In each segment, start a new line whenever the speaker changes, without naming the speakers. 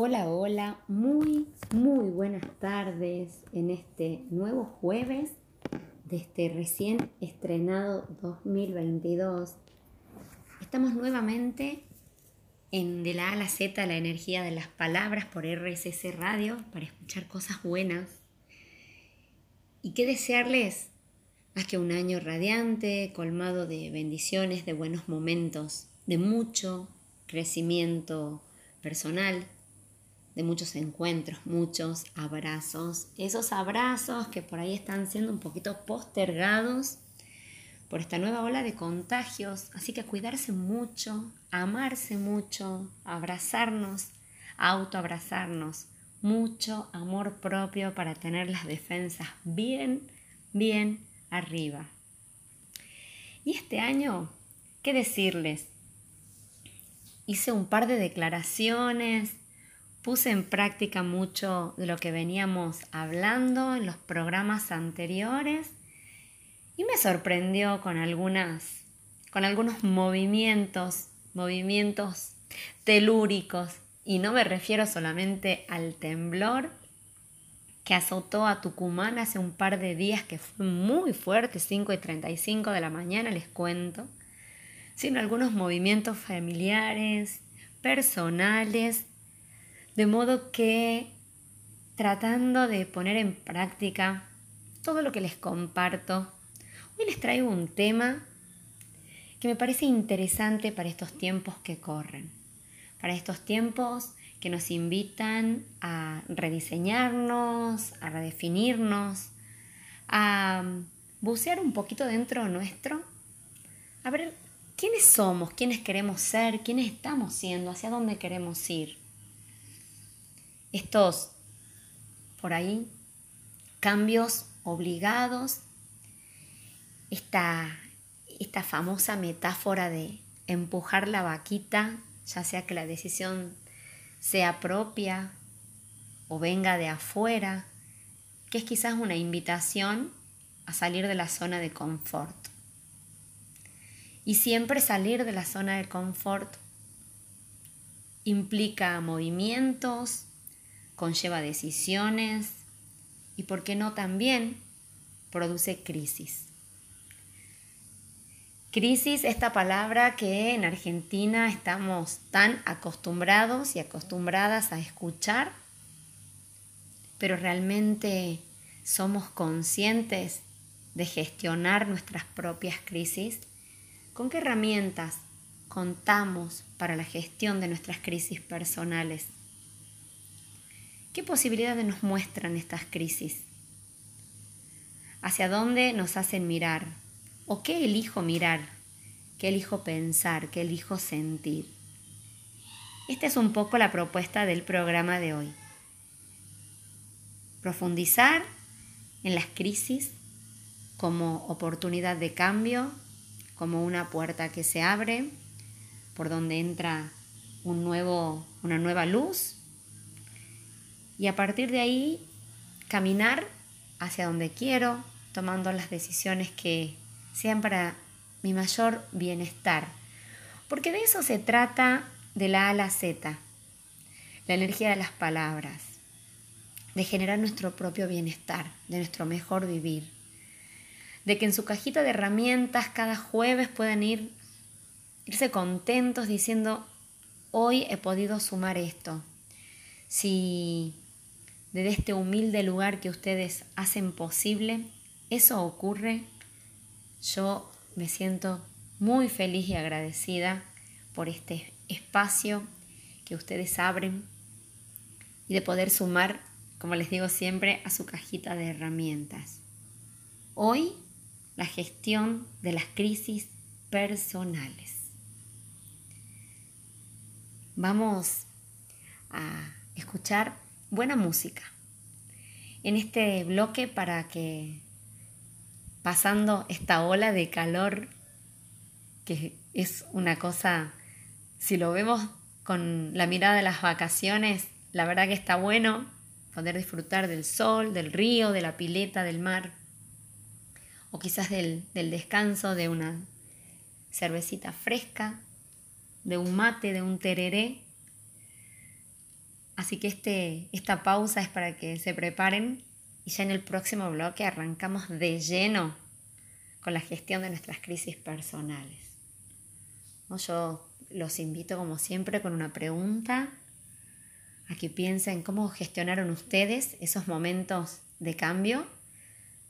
Hola, hola, muy, muy buenas tardes en este nuevo jueves de este recién estrenado 2022. Estamos nuevamente en De la A a la Z, la energía de las palabras por RSS Radio para escuchar cosas buenas. ¿Y qué desearles? Más que un año radiante, colmado de bendiciones, de buenos momentos, de mucho crecimiento personal de muchos encuentros, muchos abrazos. Esos abrazos que por ahí están siendo un poquito postergados por esta nueva ola de contagios. Así que cuidarse mucho, amarse mucho, abrazarnos, autoabrazarnos. Mucho amor propio para tener las defensas bien, bien arriba. Y este año, ¿qué decirles? Hice un par de declaraciones puse en práctica mucho de lo que veníamos hablando en los programas anteriores y me sorprendió con algunas con algunos movimientos, movimientos telúricos. Y no me refiero solamente al temblor que azotó a Tucumán hace un par de días, que fue muy fuerte, 5 y 35 de la mañana, les cuento, sino algunos movimientos familiares, personales, de modo que tratando de poner en práctica todo lo que les comparto, hoy les traigo un tema que me parece interesante para estos tiempos que corren, para estos tiempos que nos invitan a rediseñarnos, a redefinirnos, a bucear un poquito dentro nuestro, a ver quiénes somos, quiénes queremos ser, quiénes estamos siendo, hacia dónde queremos ir estos, por ahí, cambios obligados, esta, esta famosa metáfora de empujar la vaquita, ya sea que la decisión sea propia o venga de afuera, que es quizás una invitación a salir de la zona de confort. Y siempre salir de la zona de confort implica movimientos, conlleva decisiones y, por qué no, también produce crisis. Crisis, esta palabra que en Argentina estamos tan acostumbrados y acostumbradas a escuchar, pero realmente somos conscientes de gestionar nuestras propias crisis. ¿Con qué herramientas contamos para la gestión de nuestras crisis personales? ¿Qué posibilidades nos muestran estas crisis? ¿Hacia dónde nos hacen mirar? ¿O qué elijo mirar? ¿Qué elijo pensar? ¿Qué elijo sentir? Esta es un poco la propuesta del programa de hoy. Profundizar en las crisis como oportunidad de cambio, como una puerta que se abre, por donde entra un nuevo, una nueva luz y a partir de ahí caminar hacia donde quiero, tomando las decisiones que sean para mi mayor bienestar. Porque de eso se trata de la A a la Z, la energía de las palabras, de generar nuestro propio bienestar, de nuestro mejor vivir, de que en su cajita de herramientas cada jueves puedan ir, irse contentos diciendo, hoy he podido sumar esto. Si desde este humilde lugar que ustedes hacen posible, eso ocurre, yo me siento muy feliz y agradecida por este espacio que ustedes abren y de poder sumar, como les digo siempre, a su cajita de herramientas. Hoy, la gestión de las crisis personales. Vamos a escuchar buena música. En este bloque para que pasando esta ola de calor, que es una cosa, si lo vemos con la mirada de las vacaciones, la verdad que está bueno poder disfrutar del sol, del río, de la pileta, del mar, o quizás del, del descanso de una cervecita fresca, de un mate, de un tereré, Así que este, esta pausa es para que se preparen y ya en el próximo bloque arrancamos de lleno con la gestión de nuestras crisis personales. Yo los invito como siempre con una pregunta a que piensen cómo gestionaron ustedes esos momentos de cambio,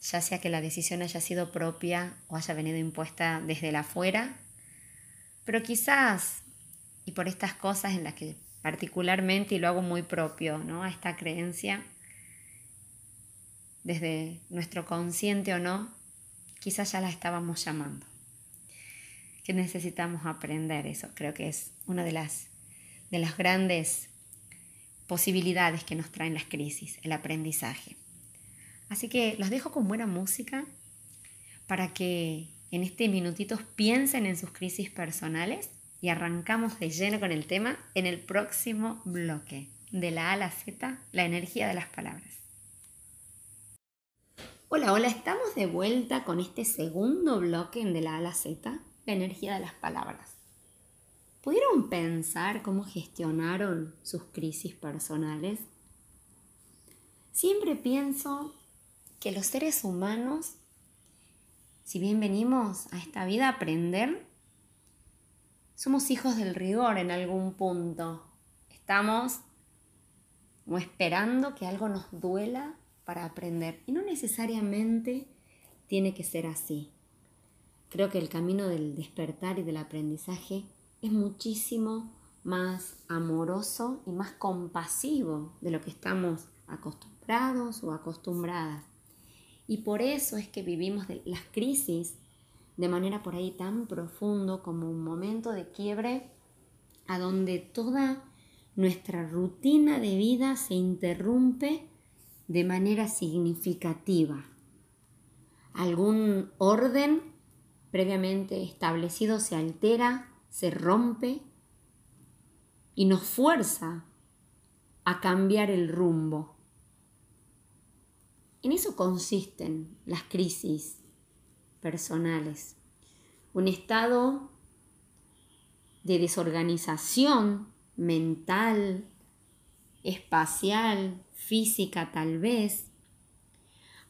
ya sea que la decisión haya sido propia o haya venido impuesta desde la afuera, pero quizás, y por estas cosas en las que particularmente, y lo hago muy propio, ¿no? a esta creencia, desde nuestro consciente o no, quizás ya la estábamos llamando. Que necesitamos aprender eso. Creo que es una de las, de las grandes posibilidades que nos traen las crisis, el aprendizaje. Así que los dejo con buena música para que en este minutitos piensen en sus crisis personales y arrancamos de lleno con el tema en el próximo bloque, de la A a la Z, la energía de las palabras. Hola, hola, estamos de vuelta con este segundo bloque en de la A a la Z, la energía de las palabras. ¿Pudieron pensar cómo gestionaron sus crisis personales? Siempre pienso que los seres humanos, si bien venimos a esta vida a aprender, somos hijos del rigor en algún punto. Estamos como esperando que algo nos duela para aprender. Y no necesariamente tiene que ser así. Creo que el camino del despertar y del aprendizaje es muchísimo más amoroso y más compasivo de lo que estamos acostumbrados o acostumbradas. Y por eso es que vivimos las crisis de manera por ahí tan profundo como un momento de quiebre a donde toda nuestra rutina de vida se interrumpe de manera significativa. Algún orden previamente establecido se altera, se rompe y nos fuerza a cambiar el rumbo. En eso consisten las crisis personales. Un estado de desorganización mental, espacial, física tal vez,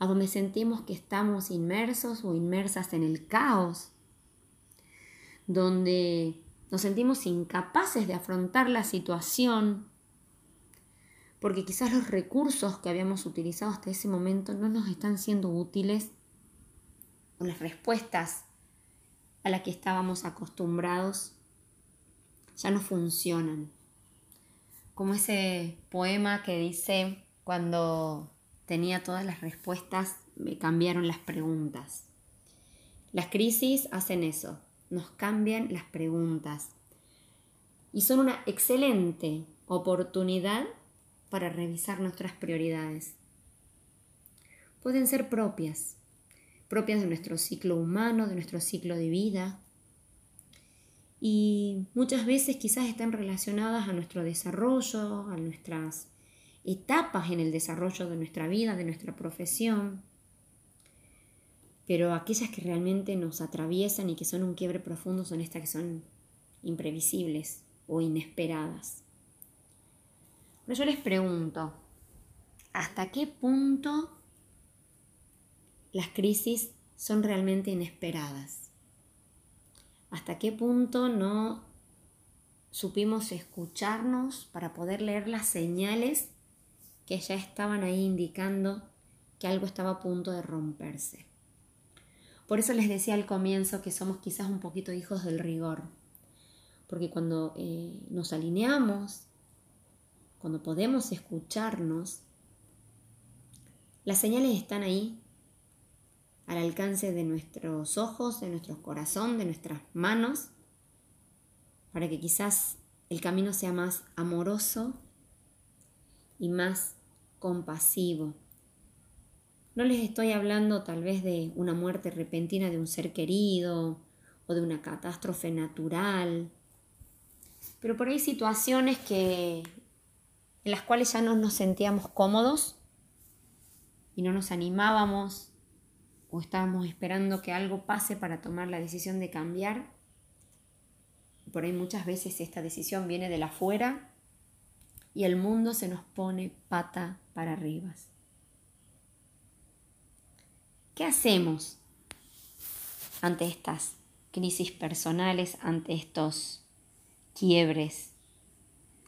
a donde sentimos que estamos inmersos o inmersas en el caos, donde nos sentimos incapaces de afrontar la situación, porque quizás los recursos que habíamos utilizado hasta ese momento no nos están siendo útiles las respuestas a las que estábamos acostumbrados ya no funcionan. Como ese poema que dice, cuando tenía todas las respuestas, me cambiaron las preguntas. Las crisis hacen eso, nos cambian las preguntas y son una excelente oportunidad para revisar nuestras prioridades. Pueden ser propias, propias de nuestro ciclo humano, de nuestro ciclo de vida. Y muchas veces quizás están relacionadas a nuestro desarrollo, a nuestras etapas en el desarrollo de nuestra vida, de nuestra profesión. Pero aquellas que realmente nos atraviesan y que son un quiebre profundo son estas que son imprevisibles o inesperadas. Pero yo les pregunto, ¿hasta qué punto las crisis son realmente inesperadas. ¿Hasta qué punto no supimos escucharnos para poder leer las señales que ya estaban ahí indicando que algo estaba a punto de romperse? Por eso les decía al comienzo que somos quizás un poquito hijos del rigor, porque cuando eh, nos alineamos, cuando podemos escucharnos, las señales están ahí al alcance de nuestros ojos, de nuestro corazón, de nuestras manos, para que quizás el camino sea más amoroso y más compasivo. No les estoy hablando tal vez de una muerte repentina de un ser querido o de una catástrofe natural, pero por ahí situaciones que en las cuales ya no nos sentíamos cómodos y no nos animábamos o estábamos esperando que algo pase para tomar la decisión de cambiar. Por ahí muchas veces esta decisión viene de la afuera y el mundo se nos pone pata para arriba. ¿Qué hacemos ante estas crisis personales, ante estos quiebres?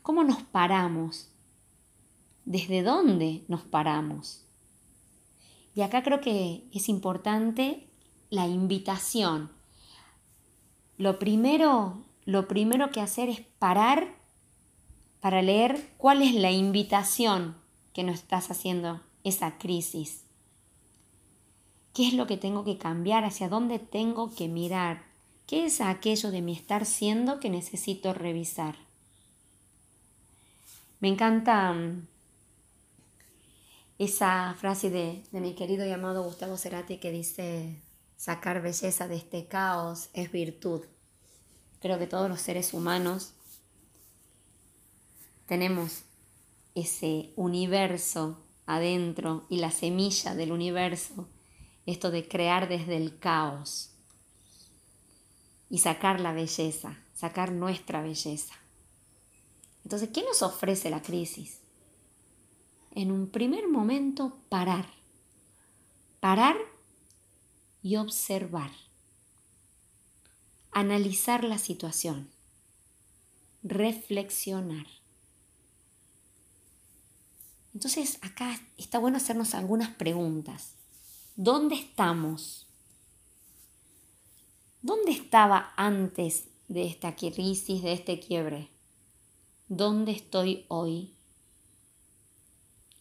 ¿Cómo nos paramos? ¿Desde dónde nos paramos? Y acá creo que es importante la invitación. Lo primero, lo primero que hacer es parar para leer cuál es la invitación que nos estás haciendo esa crisis. ¿Qué es lo que tengo que cambiar? ¿Hacia dónde tengo que mirar? ¿Qué es aquello de mi estar siendo que necesito revisar? Me encanta mm, esa frase de, de mi querido y amado Gustavo Cerati que dice, sacar belleza de este caos es virtud. Creo que todos los seres humanos tenemos ese universo adentro y la semilla del universo esto de crear desde el caos y sacar la belleza, sacar nuestra belleza. Entonces, ¿qué nos ofrece la crisis? En un primer momento, parar. Parar y observar. Analizar la situación. Reflexionar. Entonces, acá está bueno hacernos algunas preguntas. ¿Dónde estamos? ¿Dónde estaba antes de esta crisis, de este quiebre? ¿Dónde estoy hoy?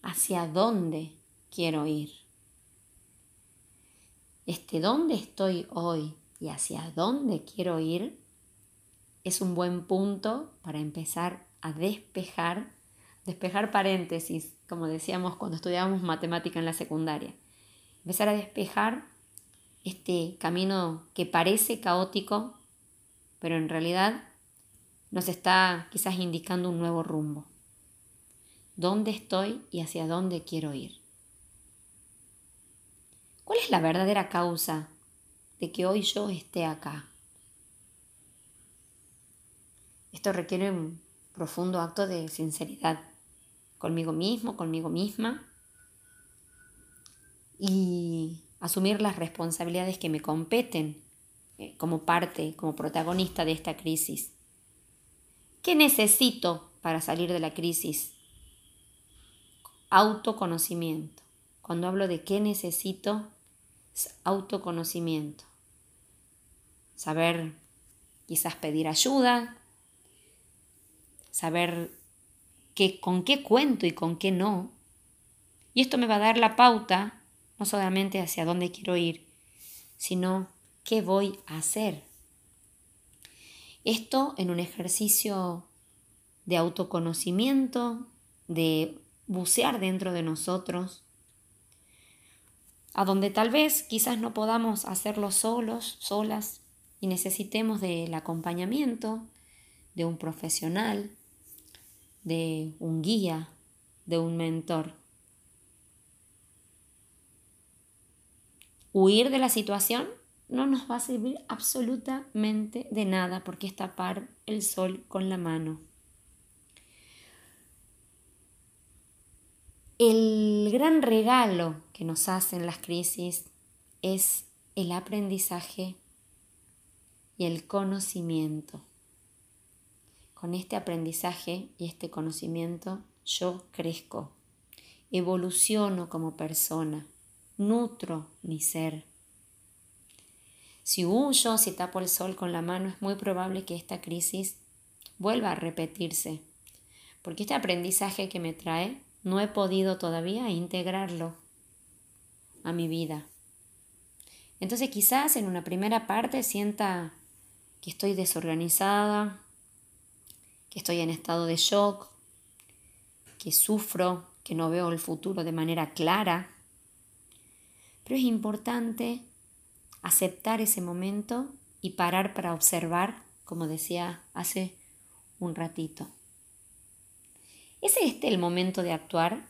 ¿Hacia dónde quiero ir? Este dónde estoy hoy y hacia dónde quiero ir es un buen punto para empezar a despejar, despejar paréntesis, como decíamos cuando estudiábamos matemática en la secundaria empezar a despejar este camino que parece caótico, pero en realidad nos está quizás indicando un nuevo rumbo. ¿Dónde estoy y hacia dónde quiero ir? ¿Cuál es la verdadera causa de que hoy yo esté acá? Esto requiere un profundo acto de sinceridad conmigo mismo, conmigo misma, y asumir las responsabilidades que me competen eh, como parte, como protagonista de esta crisis. ¿Qué necesito para salir de la crisis? Autoconocimiento. Cuando hablo de qué necesito, es autoconocimiento. Saber quizás pedir ayuda, saber qué, con qué cuento y con qué no. Y esto me va a dar la pauta no solamente hacia dónde quiero ir, sino qué voy a hacer. Esto en un ejercicio de autoconocimiento, de bucear dentro de nosotros, a donde tal vez quizás no podamos hacerlo solos, solas, y necesitemos del acompañamiento de un profesional, de un guía, de un mentor. Huir de la situación no nos va a servir absolutamente de nada porque es tapar el sol con la mano. El gran regalo que nos hacen las crisis es el aprendizaje y el conocimiento. Con este aprendizaje y este conocimiento yo crezco, evoluciono como persona nutro mi ser. Si huyo, si tapo el sol con la mano, es muy probable que esta crisis vuelva a repetirse, porque este aprendizaje que me trae no he podido todavía integrarlo a mi vida. Entonces quizás en una primera parte sienta que estoy desorganizada, que estoy en estado de shock, que sufro, que no veo el futuro de manera clara, pero es importante aceptar ese momento y parar para observar, como decía hace un ratito. ¿Es este el momento de actuar?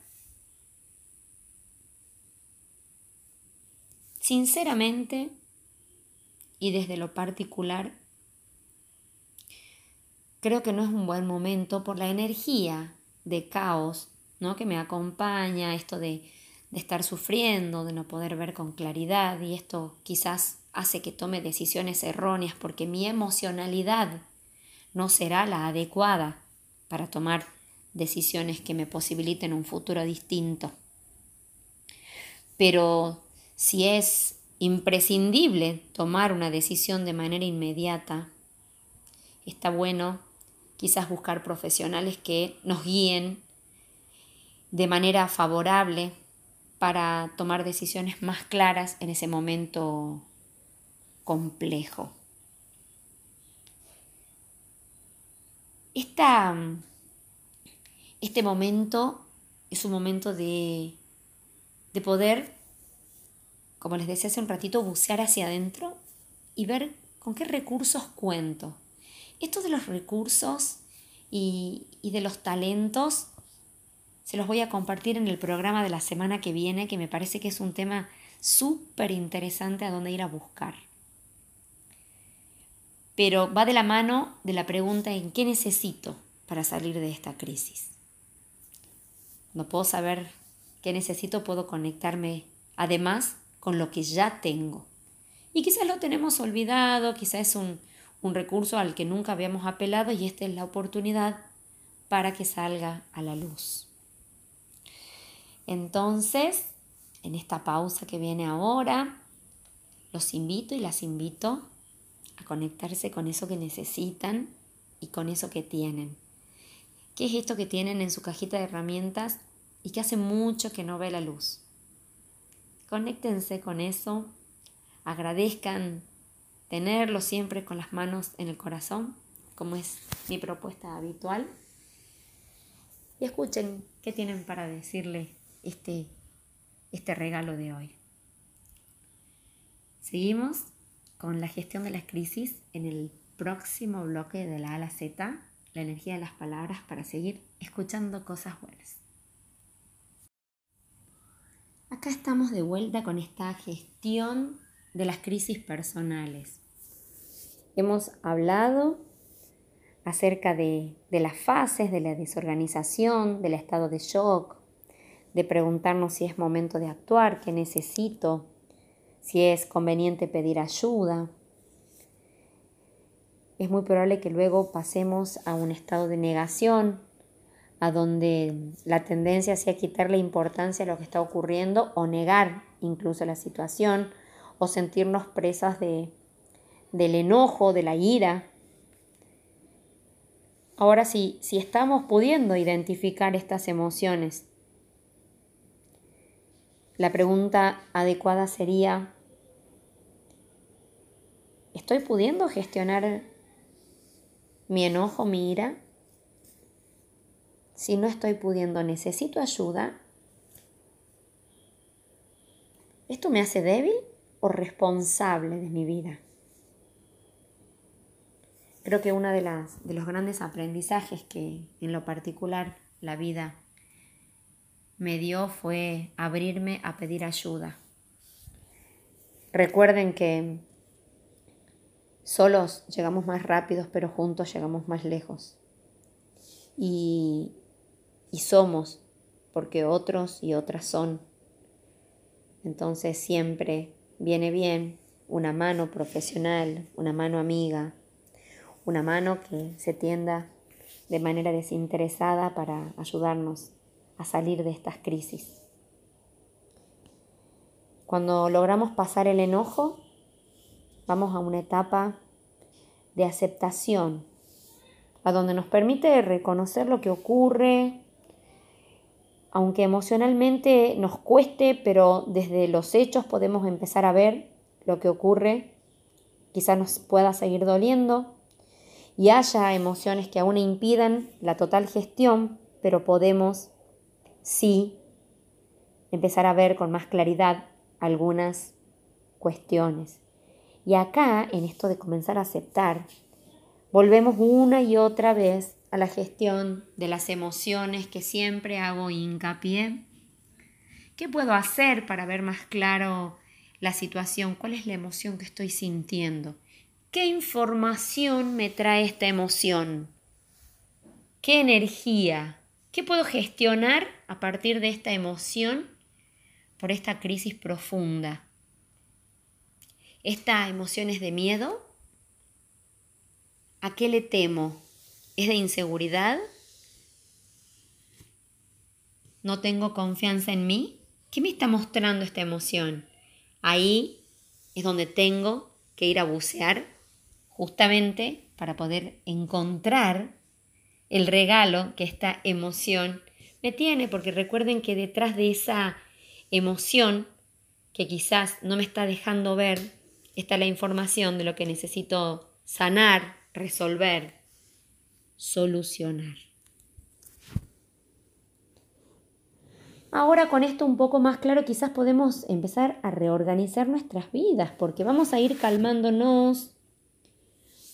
Sinceramente y desde lo particular, creo que no es un buen momento por la energía de caos, ¿no? Que me acompaña, esto de, estar sufriendo, de no poder ver con claridad y esto quizás hace que tome decisiones erróneas porque mi emocionalidad no será la adecuada para tomar decisiones que me posibiliten un futuro distinto. Pero si es imprescindible tomar una decisión de manera inmediata, está bueno quizás buscar profesionales que nos guíen de manera favorable para tomar decisiones más claras en ese momento complejo. Este momento es un momento de, de poder, como les decía hace un ratito, bucear hacia adentro y ver con qué recursos cuento. Esto de los recursos y, y de los talentos se los voy a compartir en el programa de la semana que viene, que me parece que es un tema súper interesante a dónde ir a buscar pero va de la mano de la pregunta en qué necesito para salir de esta crisis. No puedo saber qué necesito, puedo conectarme además con lo que ya tengo. Y quizás lo tenemos olvidado, quizás es un, un recurso al que nunca habíamos apelado y esta es la oportunidad para que salga a la luz. Entonces, en esta pausa que viene ahora, los invito y las invito a conectarse con eso que necesitan y con eso que tienen. ¿Qué es esto que tienen en su cajita de herramientas y que hace mucho que no ve la luz? Conéctense con eso, agradezcan tenerlo siempre con las manos en el corazón, como es mi propuesta habitual, y escuchen qué tienen para decirle este, este regalo de hoy. Seguimos con la gestión de las crisis en el próximo bloque de la A la Z, la energía de las palabras para seguir escuchando cosas buenas. Acá estamos de vuelta con esta gestión de las crisis personales. Hemos hablado acerca de, de, las fases de la desorganización, del estado de shock, de preguntarnos si es momento de actuar, qué necesito, si es conveniente pedir ayuda. Es muy probable que luego pasemos a un estado de negación, a donde la tendencia sea quitarle importancia a lo que está ocurriendo o negar incluso la situación o sentirnos presas de, del enojo, de la ira. Ahora sí, si estamos pudiendo identificar estas emociones, la pregunta adecuada sería, ¿estoy pudiendo gestionar mi enojo, mi ira? Si no estoy pudiendo, necesito ayuda. ¿Esto me hace débil o responsable de mi vida? Creo que uno de, de los grandes aprendizajes que en lo particular la vida me dio fue abrirme a pedir ayuda. Recuerden que solos llegamos más rápidos, pero juntos llegamos más lejos. Y, y somos, porque otros y otras son. Entonces siempre viene bien una mano profesional, una mano amiga, una mano que se tienda de manera desinteresada para ayudarnos a salir de estas crisis. Cuando logramos pasar el enojo, vamos a una etapa de aceptación, a donde nos permite reconocer lo que ocurre, aunque emocionalmente nos cueste, pero desde los hechos podemos empezar a ver lo que ocurre, quizás nos pueda seguir doliendo y haya emociones que aún impidan la total gestión, pero podemos sí empezar a ver con más claridad algunas cuestiones. Y acá, en esto de comenzar a aceptar, volvemos una y otra vez a la gestión de las emociones que siempre hago hincapié. ¿Qué puedo hacer para ver más claro la situación? ¿Cuál es la emoción que estoy sintiendo? ¿Qué información me trae esta emoción? ¿Qué energía ¿Qué puedo gestionar a partir de esta emoción por esta crisis profunda? ¿Esta emoción es de miedo? ¿A qué le temo? ¿Es de inseguridad? ¿No tengo confianza en mí? ¿Qué me está mostrando esta emoción? Ahí es donde tengo que ir a bucear justamente para poder encontrar el regalo que esta emoción me tiene, porque recuerden que detrás de esa emoción que quizás no me está dejando ver, está la información de lo que necesito sanar, resolver, solucionar. Ahora con esto un poco más claro quizás podemos empezar a reorganizar nuestras vidas porque vamos a ir calmándonos,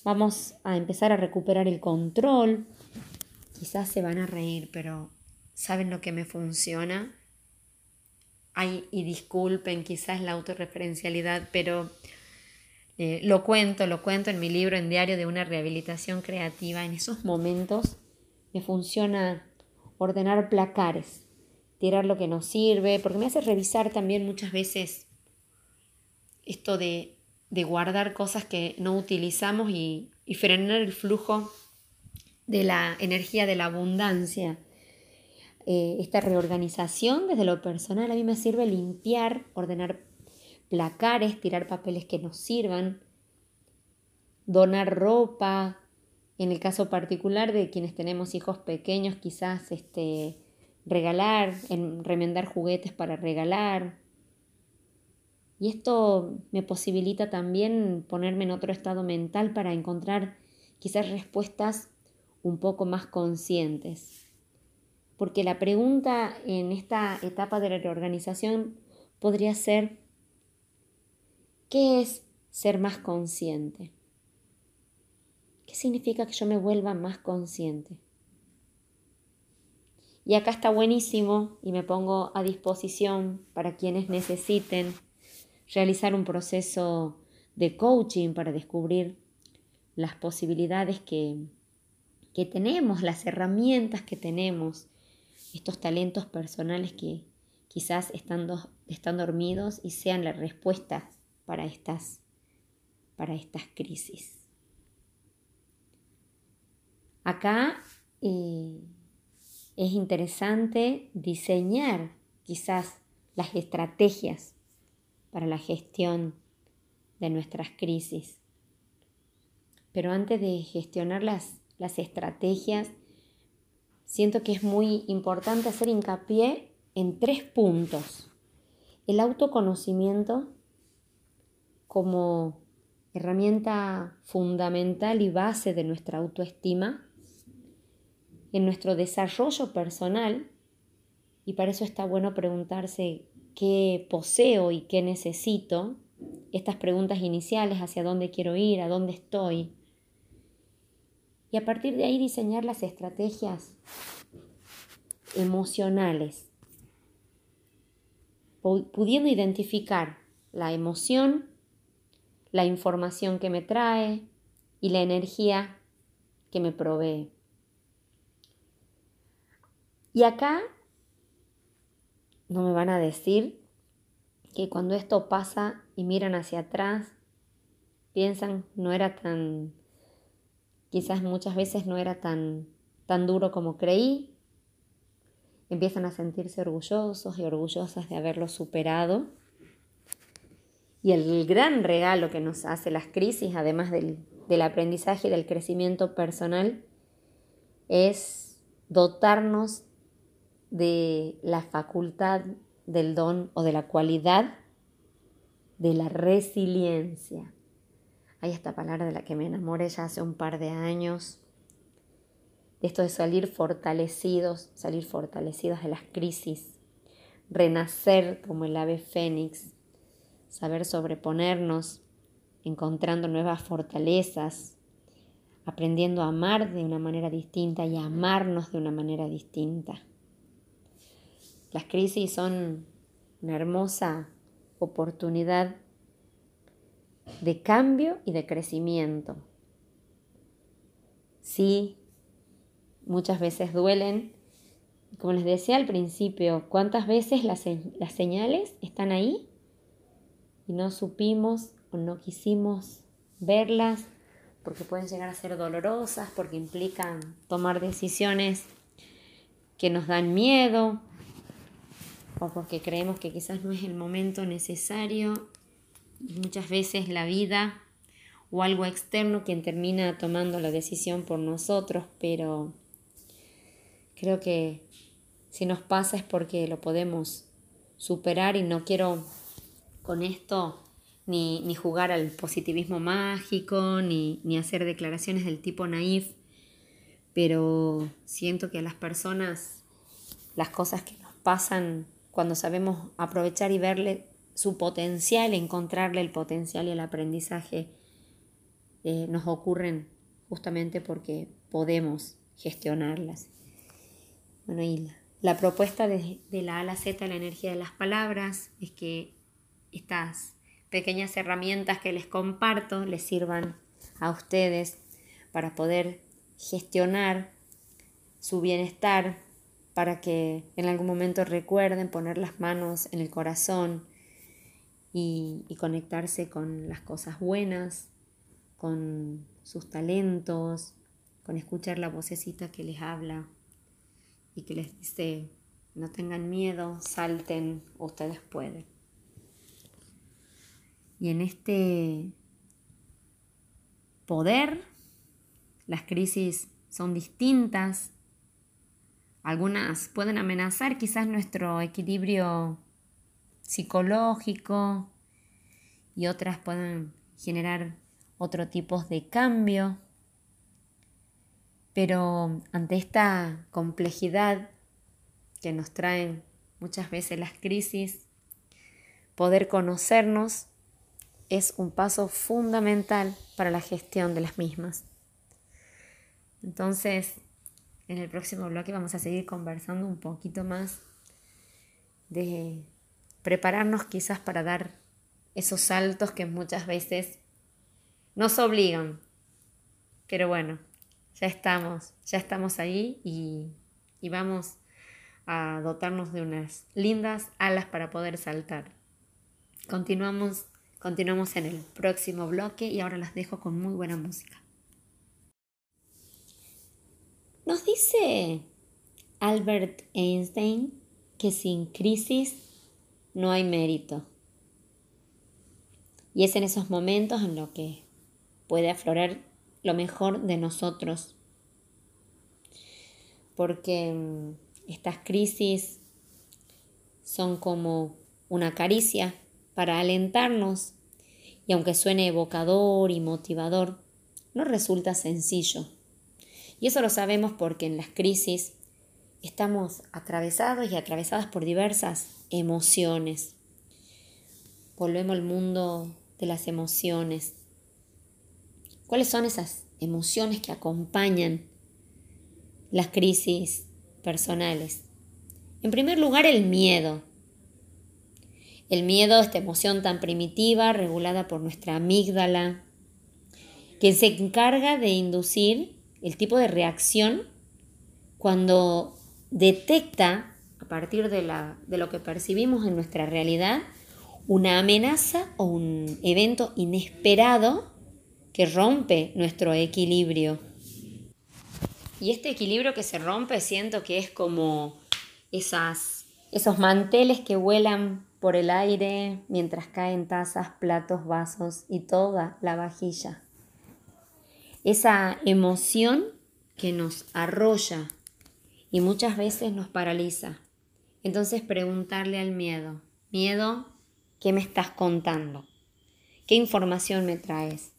vamos a empezar a recuperar el control. Quizás se van a reír, pero ¿saben lo que me funciona? Ay, y disculpen quizás la autorreferencialidad, pero eh, lo cuento, lo cuento en mi libro en diario de una rehabilitación creativa. En esos momentos me funciona ordenar placares tirar lo que nos sirve, porque me hace revisar también muchas veces esto de, de guardar cosas que no utilizamos y, y frenar el flujo de la energía de la abundancia. Eh, esta reorganización desde lo personal a mí me sirve limpiar, ordenar placares, tirar papeles que nos sirvan, donar ropa. En el caso particular de quienes tenemos hijos pequeños, quizás este, regalar, en remendar juguetes para regalar. Y esto me posibilita también ponerme en otro estado mental para encontrar quizás respuestas un poco más conscientes. Porque la pregunta en esta etapa de la reorganización podría ser, ¿qué es ser más consciente? ¿Qué significa que yo me vuelva más consciente? Y acá está buenísimo y me pongo a disposición para quienes necesiten realizar un proceso de coaching para descubrir las posibilidades que, que tenemos, las herramientas que tenemos, estos talentos personales que quizás están, están dormidos y sean la respuesta para estas, para estas crisis. Acá eh, es interesante diseñar quizás las estrategias para la gestión de nuestras crisis. Pero antes de gestionar las, las estrategias, siento que es muy importante hacer hincapié en tres puntos. El autoconocimiento como herramienta fundamental y base de nuestra autoestima en nuestro desarrollo personal y para eso está bueno preguntarse qué poseo y qué necesito, estas preguntas iniciales, hacia dónde quiero ir, a dónde estoy, y a partir de ahí diseñar las estrategias emocionales, pudiendo identificar la emoción, la información que me trae y la energía que me provee. Y acá no me van a decir que cuando esto pasa y miran hacia atrás, piensan no era tan, quizás muchas veces no era tan, tan duro como creí, empiezan a sentirse orgullosos y orgullosas de haberlo superado. Y el gran regalo que nos hace las crisis, además del, del aprendizaje y del crecimiento personal, es dotarnos de la facultad del don o de la cualidad de la resiliencia. Hay esta palabra de la que me enamoré ya hace un par de años. Esto de salir fortalecidos, salir fortalecidos de las crisis, renacer como el ave fénix, saber sobreponernos, encontrando nuevas fortalezas, aprendiendo a amar de una manera distinta y a amarnos de una manera distinta. Las crisis son una hermosa oportunidad de cambio y de crecimiento. Sí, muchas veces duelen como les decía al principio, ¿cuántas veces las, las señales están ahí y no supimos o no quisimos verlas porque pueden llegar a ser dolorosas, porque implican tomar decisiones que nos dan miedo o porque creemos que quizás no es el momento necesario. Muchas veces la vida o algo externo quien termina tomando la decisión por nosotros, pero creo que si nos pasa es porque lo podemos superar y no quiero con esto ni, jugar al positivismo mágico, ni, ni hacer declaraciones del tipo naif, pero siento que a las personas las cosas que nos pasan cuando sabemos aprovechar y verle su potencial, encontrarle el potencial y el aprendizaje, eh, nos ocurren justamente porque podemos gestionarlas. Bueno, y la, propuesta de, de, la A a la Z, la energía de las palabras, es que estas pequeñas herramientas que les comparto les sirvan a ustedes para poder gestionar su bienestar, para que en algún momento recuerden poner las manos en el corazón y, y conectarse con las cosas buenas, con sus talentos, con escuchar la vocecita que les habla y que les dice, no tengan miedo, salten, ustedes pueden. Y en este poder, las crisis son distintas. Algunas pueden amenazar quizás nuestro equilibrio psicológico y otras pueden generar otro tipo de cambio. Pero ante esta complejidad que nos traen muchas veces las crisis, poder conocernos es un paso fundamental para la gestión de las mismas. Entonces, en el próximo bloque vamos a seguir conversando un poquito más de prepararnos quizás para dar esos saltos que muchas veces nos obligan. Pero bueno, ya estamos, ya estamos ahí y, y vamos a dotarnos de unas lindas alas para poder saltar. Continuamos Continuamos en el próximo bloque y ahora las dejo con muy buena música. Nos dice Albert Einstein que sin crisis no hay mérito. Y es en esos momentos en los que puede aflorar lo mejor de nosotros. Porque mm, estas crisis son como una caricia para alentarnos y aunque suene evocador y motivador, no resulta sencillo. Y eso lo sabemos porque en las crisis estamos atravesados y atravesadas por diversas emociones. Volvemos al mundo de las emociones. ¿Cuáles son esas emociones que acompañan las crisis personales? En primer lugar, el miedo. El miedo, esta emoción tan primitiva, regulada por nuestra amígdala, que se encarga de inducir el tipo de reacción cuando detecta, a partir de, la, de lo que percibimos en nuestra realidad, una amenaza o un evento inesperado que rompe nuestro equilibrio. Y este equilibrio que se rompe siento que es como esas, esos manteles que vuelan por el aire mientras caen tazas, platos, vasos y toda la vajilla. Esa emoción que nos arrolla y muchas veces nos paraliza. Entonces preguntarle al miedo, miedo, ¿qué me estás contando? ¿Qué información me traes?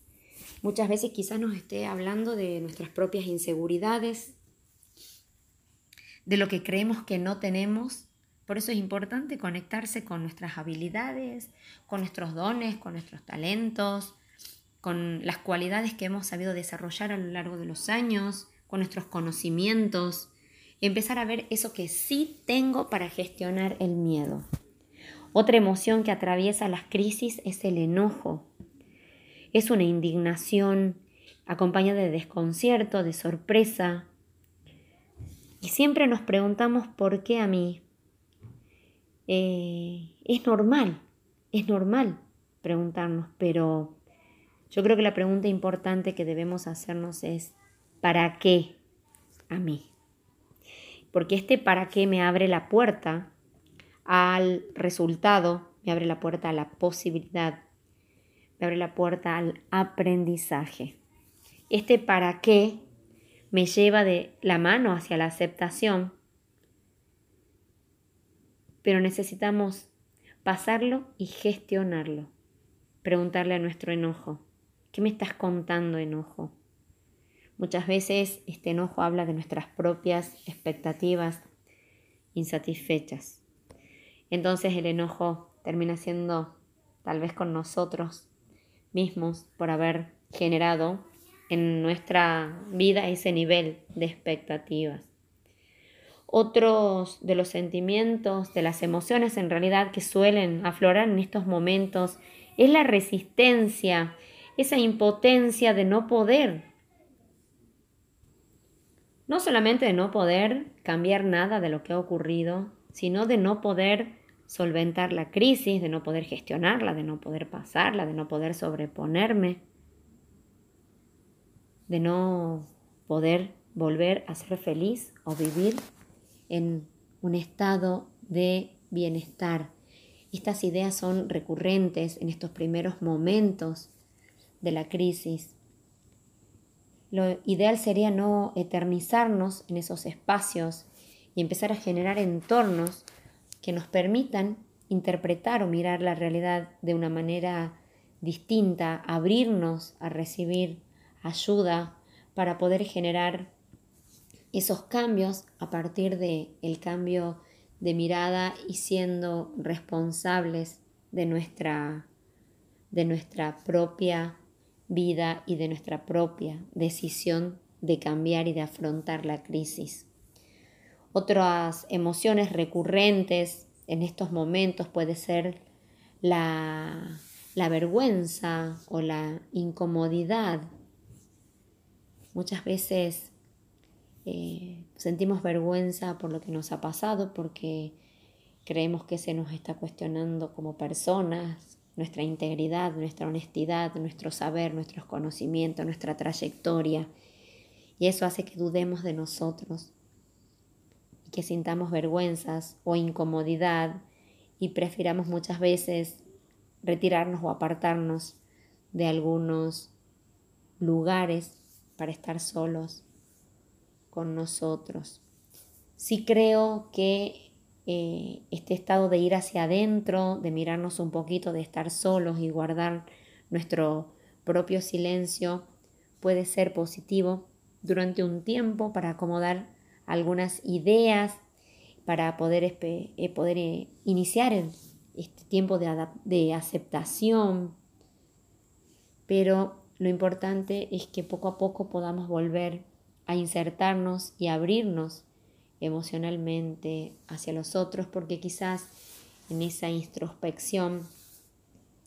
Muchas veces quizás nos esté hablando de nuestras propias inseguridades, de lo que creemos que no tenemos por eso es importante conectarse con nuestras habilidades, con nuestros dones, con nuestros talentos, con las cualidades que hemos sabido desarrollar a lo largo de los años, con nuestros conocimientos, y empezar a ver eso que sí tengo para gestionar el miedo. Otra emoción que atraviesa las crisis es el enojo. Es una indignación acompañada de desconcierto, de sorpresa, Y siempre nos preguntamos por qué a mí. Eh, es normal, es normal preguntarnos, pero yo creo que la pregunta importante que debemos hacernos es, ¿para qué a mí? Porque este para qué me abre la puerta al resultado, me abre la puerta a la posibilidad, me abre la puerta al aprendizaje. Este para qué me lleva de la mano hacia la aceptación, pero necesitamos pasarlo y gestionarlo. Preguntarle a nuestro enojo, ¿qué me estás contando enojo? Muchas veces este enojo habla de nuestras propias expectativas insatisfechas. Entonces el enojo termina siendo tal vez con nosotros mismos por haber generado en nuestra vida ese nivel de expectativas. Otros de los sentimientos, de las emociones en realidad que suelen aflorar en estos momentos es la resistencia, esa impotencia de no poder. No solamente de no poder cambiar nada de lo que ha ocurrido, sino de no poder solventar la crisis, de no poder gestionarla, de no poder pasarla, de no poder sobreponerme de no poder volver a ser feliz o vivir en un estado de bienestar. Estas ideas son recurrentes en estos primeros momentos de la crisis. Lo ideal sería no eternizarnos en esos espacios y empezar a generar entornos que nos permitan interpretar o mirar la realidad de una manera distinta, abrirnos a recibir ayuda para poder generar esos cambios a partir del el cambio de mirada y siendo responsables de nuestra, de nuestra propia vida y de nuestra propia decisión de cambiar y de afrontar la crisis. Otras emociones recurrentes en estos momentos puede ser la, la vergüenza o la incomodidad Muchas veces eh, sentimos vergüenza por lo que nos ha pasado, porque creemos que se nos está cuestionando como personas, nuestra integridad, nuestra honestidad, nuestro saber, nuestros conocimientos, nuestra trayectoria. Y eso hace que dudemos de nosotros y que sintamos vergüenzas o incomodidad y prefiramos muchas veces retirarnos o apartarnos de algunos lugares para estar solos con nosotros. Sí creo que eh, este estado de ir hacia adentro, de mirarnos un poquito, de estar solos y guardar nuestro propio silencio, puede ser positivo durante un tiempo para acomodar algunas ideas, para poder, eh, poder eh, iniciar este tiempo de, de aceptación. Pero lo importante es que poco a poco podamos volver a insertarnos y abrirnos emocionalmente hacia los otros porque quizás en esa introspección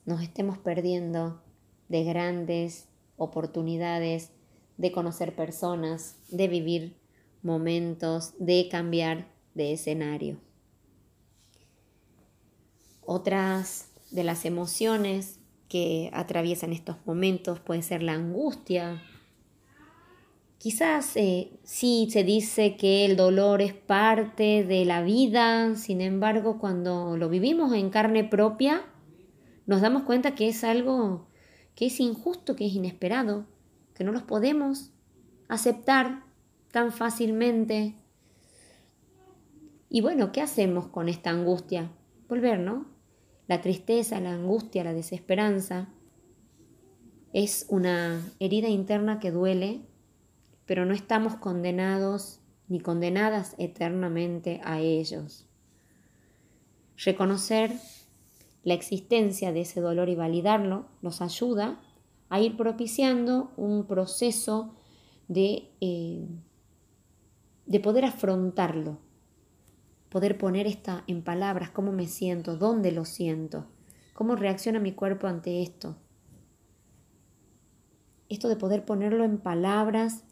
nos estemos perdiendo de grandes oportunidades de conocer personas, de vivir momentos, de cambiar de escenario. Otras de las emociones que atraviesan estos momentos, puede ser la angustia. Quizás eh, sí se dice que el dolor es parte de la vida, sin embargo, cuando lo vivimos en carne propia, nos damos cuenta que es algo que es injusto, que es inesperado, que no los podemos aceptar tan fácilmente. Y bueno, ¿qué hacemos con esta angustia? Volver, ¿no? La tristeza, la angustia, la desesperanza es una herida interna que duele, pero no estamos condenados ni condenadas eternamente a ellos. Reconocer la existencia de ese dolor y validarlo nos ayuda a ir propiciando un proceso de, eh, de poder afrontarlo poder poner esta en palabras, cómo me siento, dónde lo siento, cómo reacciona mi cuerpo ante esto. Esto de poder ponerlo en palabras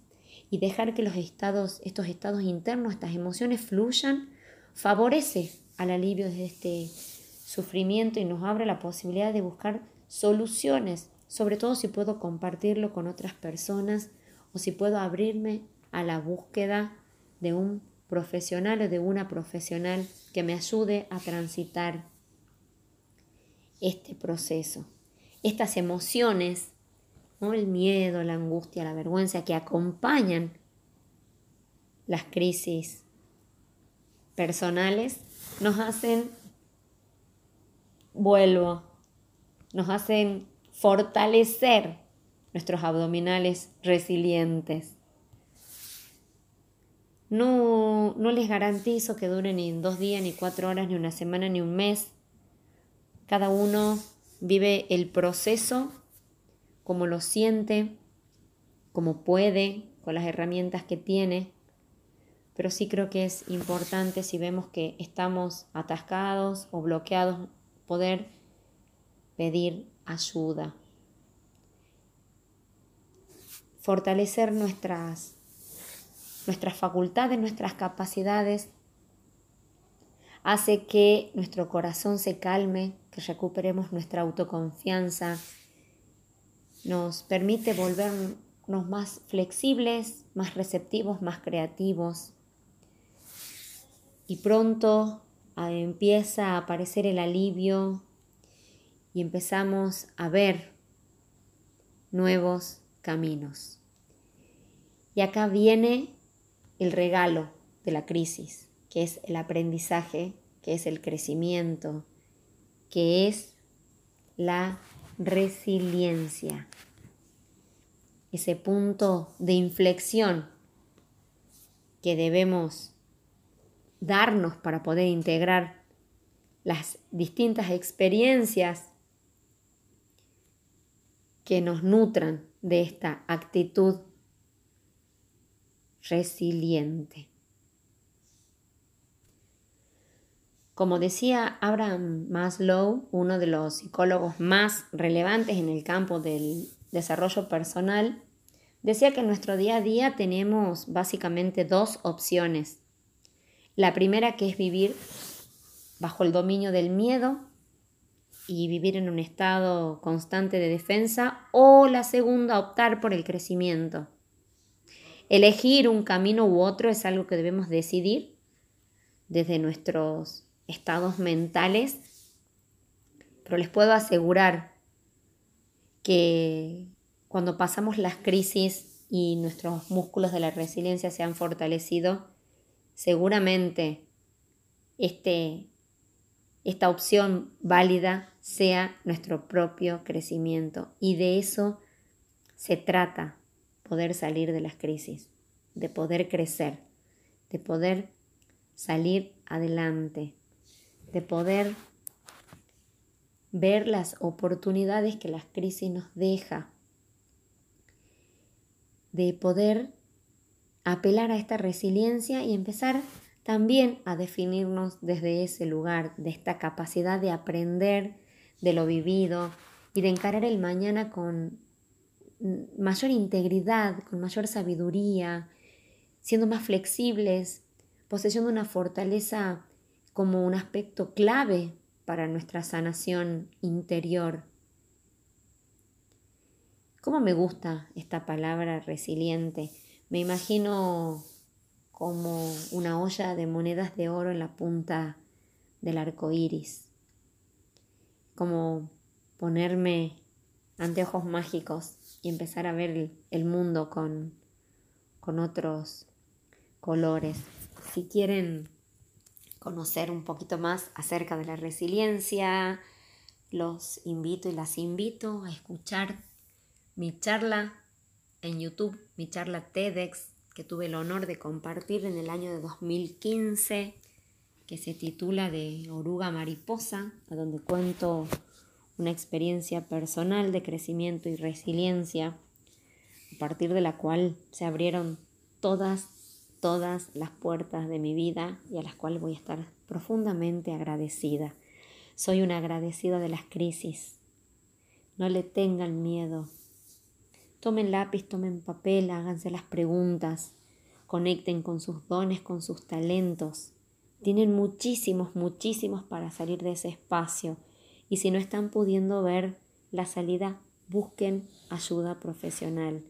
y dejar que los estados, estos estados internos, estas emociones fluyan, favorece al alivio de este sufrimiento y nos abre la posibilidad de buscar soluciones, sobre todo si puedo compartirlo con otras personas o si puedo abrirme a la búsqueda de un profesional o de una profesional que me ayude a transitar este proceso. Estas emociones, el miedo, la angustia, la vergüenza que acompañan las crisis personales, nos hacen, vuelvo, nos hacen fortalecer nuestros abdominales resilientes. No, no les garantizo que duren ni dos días, ni cuatro horas, ni una semana, ni un mes. Cada uno vive el proceso como lo siente, como puede, con las herramientas que tiene. Pero sí creo que es importante si vemos que estamos atascados o bloqueados, poder pedir ayuda. Fortalecer nuestras nuestras facultades, nuestras capacidades, hace que nuestro corazón se calme, que recuperemos nuestra autoconfianza, nos permite volvernos más flexibles, más receptivos, más creativos. Y pronto ah, empieza a aparecer el alivio y empezamos a ver nuevos caminos. Y acá viene el regalo de la crisis, que es el aprendizaje, que es el crecimiento, que es la resiliencia. Ese punto de inflexión que debemos darnos para poder integrar las distintas experiencias que nos nutran de esta actitud resiliente. Como decía Abraham Maslow, uno de los psicólogos más relevantes en el campo del desarrollo personal, decía que en nuestro día a día tenemos básicamente dos opciones. La primera que es vivir bajo el dominio del miedo y vivir en un estado constante de defensa o la segunda optar por el crecimiento Elegir un camino u otro es algo que debemos decidir desde nuestros estados mentales, pero les puedo asegurar que cuando pasamos las crisis y nuestros músculos de la resiliencia se han fortalecido, seguramente este, esta opción válida sea nuestro propio crecimiento. Y de eso se trata poder salir de las crisis, de poder crecer, de poder salir adelante, de poder ver las oportunidades que las crisis nos deja, de poder apelar a esta resiliencia y empezar también a definirnos desde ese lugar, de esta capacidad de aprender de lo vivido y de encarar el mañana con mayor integridad, con mayor sabiduría, siendo más flexibles, poseyendo una fortaleza como un aspecto clave para nuestra sanación interior. ¿Cómo me gusta esta palabra resiliente? Me imagino como una olla de monedas de oro en la punta del arco iris, como ponerme anteojos mágicos y empezar a ver el, mundo con, con otros colores. Si quieren conocer un poquito más acerca de la resiliencia, los invito y las invito a escuchar mi charla en YouTube, mi charla TEDx que tuve el honor de compartir en el año de 2015, que se titula de Oruga Mariposa, a donde cuento una experiencia personal de crecimiento y resiliencia, a partir de la cual se abrieron todas, todas las puertas de mi vida y a las cuales voy a estar profundamente agradecida. Soy una agradecida de las crisis. No le tengan miedo. Tomen lápiz, tomen papel, háganse las preguntas, conecten con sus dones, con sus talentos. Tienen muchísimos, muchísimos para salir de ese espacio. Y si no están pudiendo ver la salida, busquen ayuda profesional.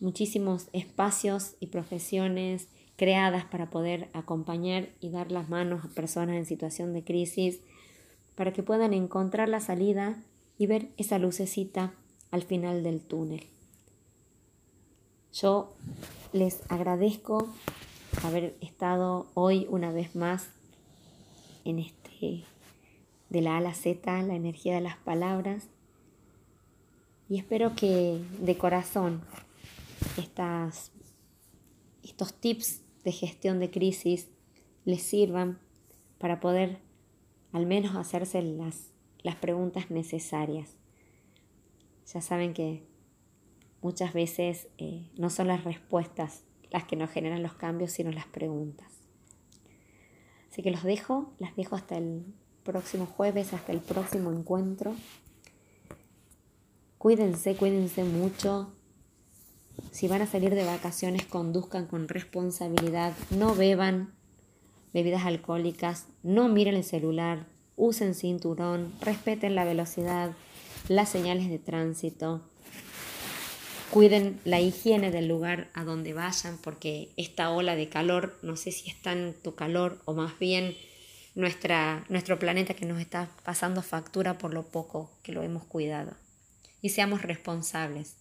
Muchísimos espacios y profesiones creadas para poder acompañar y dar las manos a personas en situación de crisis, para que puedan encontrar la salida y ver esa lucecita al final del túnel. Yo les agradezco haber estado hoy una vez más en este de la A Z, la energía de las palabras. Y espero que de corazón estas, estos tips de gestión de crisis les sirvan para poder al menos hacerse las, las preguntas necesarias. Ya saben que muchas veces eh, no son las respuestas las que nos generan los cambios, sino las preguntas. Así que los dejo, las dejo hasta el próximo jueves, hasta el próximo encuentro. Cuídense, cuídense mucho, si van a salir de vacaciones, conduzcan con responsabilidad, no beban bebidas alcohólicas, no miren el celular, usen cinturón, respeten la velocidad, las señales de tránsito, cuiden la higiene del lugar a donde vayan, porque esta ola de calor, no sé si es tanto calor o más bien nuestra, nuestro planeta que nos está pasando factura por lo poco que lo hemos cuidado. Y seamos responsables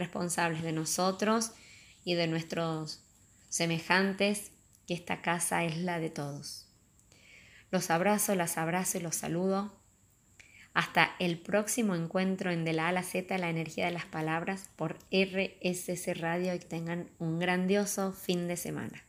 responsables de nosotros y de nuestros semejantes, que esta casa es la de todos. Los abrazo, las abrazo y los saludo. Hasta el próximo encuentro en De la A a la Z, la energía de las palabras por RSC Radio y tengan un grandioso fin de semana.